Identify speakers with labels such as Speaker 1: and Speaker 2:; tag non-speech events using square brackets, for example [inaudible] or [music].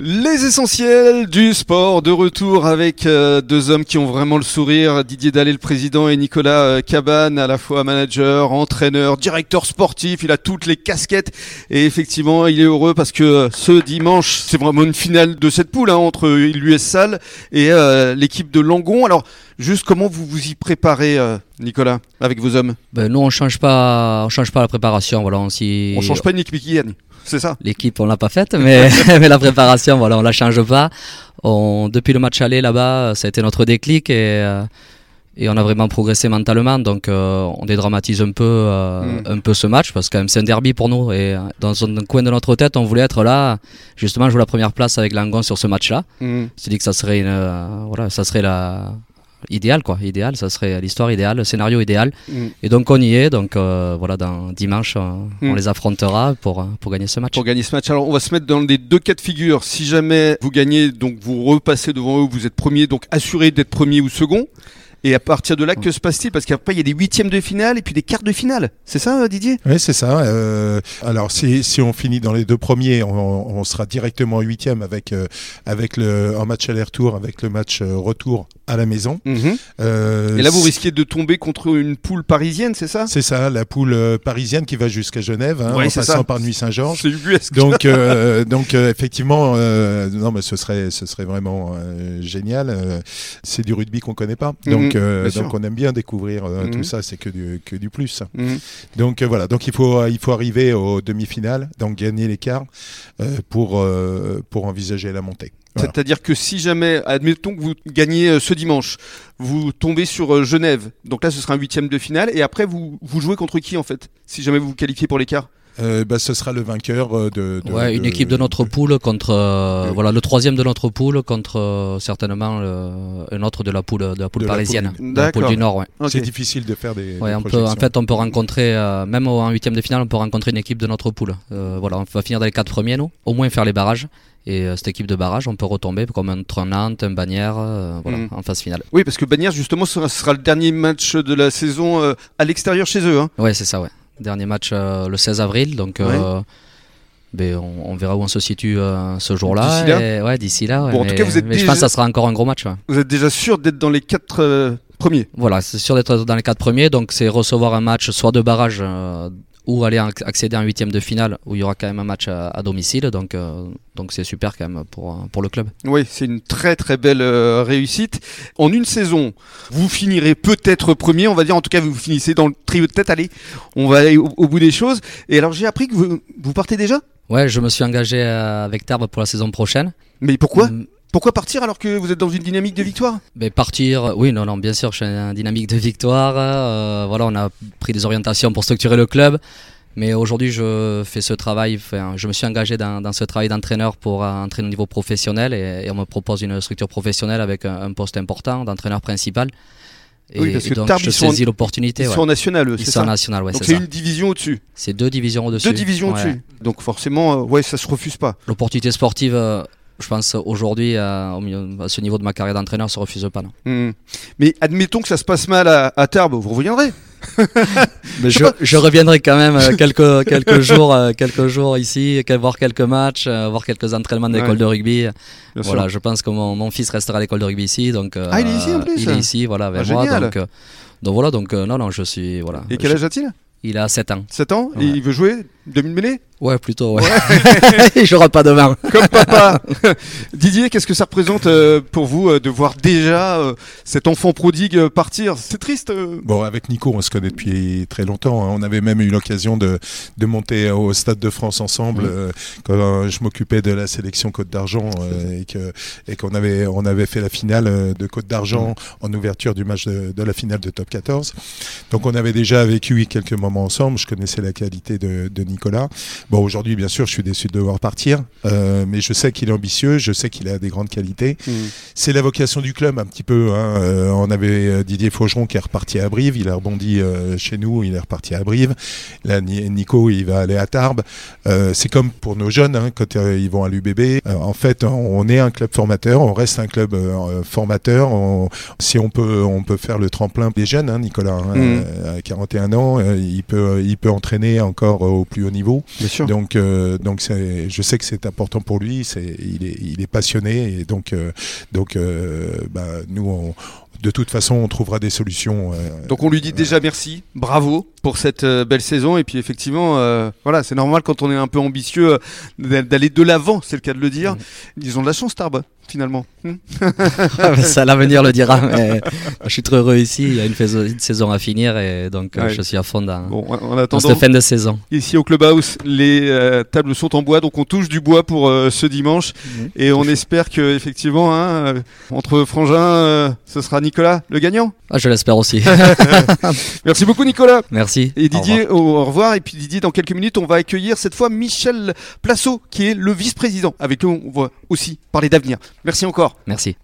Speaker 1: Les essentiels du sport de retour avec euh, deux hommes qui ont vraiment le sourire, Didier Dallet le président et Nicolas euh, Cabane à la fois manager, entraîneur, directeur sportif, il a toutes les casquettes et effectivement il est heureux parce que euh, ce dimanche c'est vraiment une finale de cette poule hein, entre l'US et l'équipe de Langon. Alors juste comment vous vous y préparez Nicolas avec vos hommes
Speaker 2: ben, Nous on change pas on change pas la préparation voilà on,
Speaker 1: on change pas Nick qui c'est ça.
Speaker 2: L'équipe, on l'a pas faite, mais, [laughs] [laughs] mais la préparation, voilà, on la change pas. On, depuis le match aller là-bas, ça a été notre déclic et, euh, et on a vraiment progressé mentalement. Donc, euh, on dédramatise un peu, euh, mm. un peu ce match parce que c'est un derby pour nous. Et dans un coin de notre tête, on voulait être là, justement, jouer la première place avec Langon sur ce match-là. Mm. C'est dit que ça serait, une, voilà, ça serait la, idéal quoi. Idéal ça serait l'histoire idéale le scénario idéal. Mm. et donc on y est. Donc euh, voilà dans dimanche euh, on mm. les affrontera pour euh, pour gagner ce match.
Speaker 1: Pour gagner ce match. Alors on va se mettre dans les deux cas de figure. Si jamais vous gagnez donc vous repassez devant eux vous êtes premier donc assuré d'être premier ou second. Et à partir de là, que se passe-t-il? Parce qu'après, il y a des huitièmes de finale et puis des quarts de finale. C'est ça, Didier?
Speaker 3: Oui, c'est ça. Euh, alors, si, si, on finit dans les deux premiers, on, on sera directement huitième avec, euh, avec le, un match aller-retour, avec le match retour à la maison.
Speaker 1: Mhm. et là, vous risquez de tomber contre une poule parisienne, c'est ça?
Speaker 3: C'est ça, la poule parisienne qui va jusqu'à Genève, hein, en passant par Nuit Saint-Georges.
Speaker 1: C'est
Speaker 3: Donc, [laughs] donc effectivement, non, mais ce serait, ce serait vraiment génial. c'est du rugby qu'on connaît pas. Donc, mhm. Euh, donc, on aime bien découvrir euh, tout mhm. ça, c'est que du, que du plus. Donc euh, voilà, donc il faut, il faut arriver aux demi-finales, donc gagner l'écart pour, pour envisager la montée.
Speaker 1: C'est-à-dire que si jamais, admettons que vous gagnez ce dimanche, vous tombez sur Genève, donc là ce sera un huitième de finale, et après vous, vous jouez contre qui en fait, si jamais vous vous qualifiez pour l'écart?
Speaker 3: Euh, bah, ce sera le vainqueur euh, de,
Speaker 2: ouais, une équipe de notre poule contre euh, voilà le troisième de notre poule contre certainement un autre de la poule de la poule parisienne, la poule du Nord. Ouais.
Speaker 3: C'est difficile de faire des.
Speaker 2: Ouais, on peut, en fait, on peut rencontrer même en huitième de finale, on peut rencontrer une équipe de notre poule. voilà, on va finir dans les quatre premiers, nous, au moins faire les barrages. Et cette équipe de barrage, on peut retomber comme un Nantes, un Bagnères, voilà, mm. en phase finale.
Speaker 1: Oui, parce que Bagnères, justement, ce sera, le dernier match de la saison à l'extérieur chez eux. Hein.
Speaker 2: Ouais, c'est ça, ouais. Dernier match euh, le 16 avril, donc euh, ben, on, verra où on se situe euh, ce jour-là.
Speaker 1: D'ici là,
Speaker 2: ouais, d'ici là. en tout cas, vous êtes mais je pense que ça sera encore un gros match.
Speaker 1: Vous êtes déjà sûr d'être dans les quatre premiers?
Speaker 2: Voilà, c'est sûr d'être dans les quatre premiers. Donc c'est recevoir un match soit de barrage ou aller accéder à un huitième de finale où il y aura quand même un match à, domicile. Donc euh, donc c'est super quand même pour, pour le club.
Speaker 1: Oui, c'est une très très belle euh, réussite. En une saison, vous finirez peut-être premier, on va dire en tout cas vous finissez dans le trio de tête. Allez, on va aller au, bout des choses. Et alors j'ai appris que vous, vous partez déjà?
Speaker 2: Ouais, je me suis engagé euh, avec Tarbes pour la saison prochaine.
Speaker 1: Mais pourquoi? Pourquoi partir alors que vous êtes dans une dynamique de victoire?
Speaker 2: Mais Partir, oui, non, non, bien sûr, je suis en dynamique de victoire. Euh, voilà, on a pris des orientations pour structurer le club. Mais aujourd'hui, je fais ce travail, enfin, je me suis engagé dans, ce travail d'entraîneur pour entraîner au niveau professionnel et, on me propose une structure professionnelle avec un, poste important d'entraîneur principal.
Speaker 1: Et, oui, parce que
Speaker 2: donc, je saisis l'opportunité.
Speaker 1: Ils sont national, c'est ça?
Speaker 2: national, ouais,
Speaker 1: Donc c'est une division au-dessus.
Speaker 2: C'est deux divisions au-dessus.
Speaker 1: Deux divisions au-dessus. Donc forcément, euh, ouais, ça se refuse pas.
Speaker 2: L'opportunité sportive euh, je pense aujourd'hui, à, ce niveau de ma carrière d'entraîneur, ça refuse pas.
Speaker 1: Hmm. Mais admettons que ça se passe mal à, à Tarbes, vous reviendrez [laughs]
Speaker 2: Mais je, reviendrai quand même euh, quelques, quelques, jours, euh, quelques jours ici, voir quelques matchs, euh, voir quelques entraînements d'école de rugby. voilà, je pense que mon, fils restera à l'école de rugby ici. Donc,
Speaker 1: ah, il est ici en plus
Speaker 2: Il est ici, voilà, avec ah, moi. Donc, donc, voilà, donc non, non, je suis. Voilà,
Speaker 1: Et quel âge a-t-il?
Speaker 2: Il a 7 ans.
Speaker 1: 7 ans? Et il veut jouer demi-mêlée
Speaker 2: Ouais, plutôt, ouais. ouais. [laughs] je pas demain.
Speaker 1: Comme papa. [laughs] Didier, qu'est-ce que ça représente euh, pour vous euh, de voir déjà euh, cet enfant prodigue partir? C'est triste
Speaker 3: Bon, avec Nico, on se connaît depuis très longtemps. Hein. On avait même eu l'occasion de, de monter au Stade de France ensemble quand je m'occupais de la sélection Côte d'Argent et qu'on avait, on avait fait la finale de Côte d'Argent en ouverture du match de, de, la finale de Top 14. Donc on avait déjà vécu quelques moments ensemble. Je connaissais la qualité de, de Nicolas. Bon, aujourd'hui, bien sûr, je suis déçu de devoir partir, euh, mais je sais qu'il est ambitieux, je sais qu'il a des grandes qualités. Mm. C'est la vocation du club, un petit peu. Hein. Euh, on avait euh, Didier Faugeron qui est reparti à Brive, il a rebondi chez nous, il est reparti à Brive. Là, Nico, il va aller à Tarbes. c'est comme pour nos jeunes, hein, quand ils vont à l'UBB. en fait, on est un club formateur, on reste un club formateur. si on peut, on peut faire le tremplin des jeunes, hein, Nicolas, mm. à 41 ans, il peut, il peut entraîner encore au plus haut niveau.
Speaker 1: sûr.
Speaker 3: Donc, euh, donc je sais que c'est important pour lui. Il est, il est passionné et donc, euh, donc, euh, bah, nous, on- de toute façon, on trouvera des solutions.
Speaker 1: Donc on lui dit déjà merci, bravo pour cette belle saison et puis effectivement euh, voilà c'est normal quand on est un peu ambitieux d'a- d'aller de l'avant c'est le cas de le dire. Ils ont de la chance Tarbes finalement. Hmm. [laughs]
Speaker 2: ça l'avenir le dira. Mais je suis très heureux ici. Il y a une, saison à finir et donc euh,
Speaker 1: Ouais.
Speaker 2: je suis à fond dans,
Speaker 1: Bon en
Speaker 2: dans cette fin de saison.
Speaker 1: ici au clubhouse les euh, tables sont en bois donc on touche du bois pour euh, ce dimanche et on espère que effectivement hein, euh, entre frangins euh, ce sera Nicolas le gagnant.
Speaker 2: Ah, je l'espère aussi. [laughs] [laughs]
Speaker 1: Merci beaucoup Nicolas.
Speaker 2: Merci.
Speaker 1: Et Didier, au au revoir. Et puis Didier, dans quelques minutes, on va accueillir cette fois Michel Placeau, qui est le vice-président. Avec lui, on va aussi parler d'avenir. Merci encore.
Speaker 2: Merci.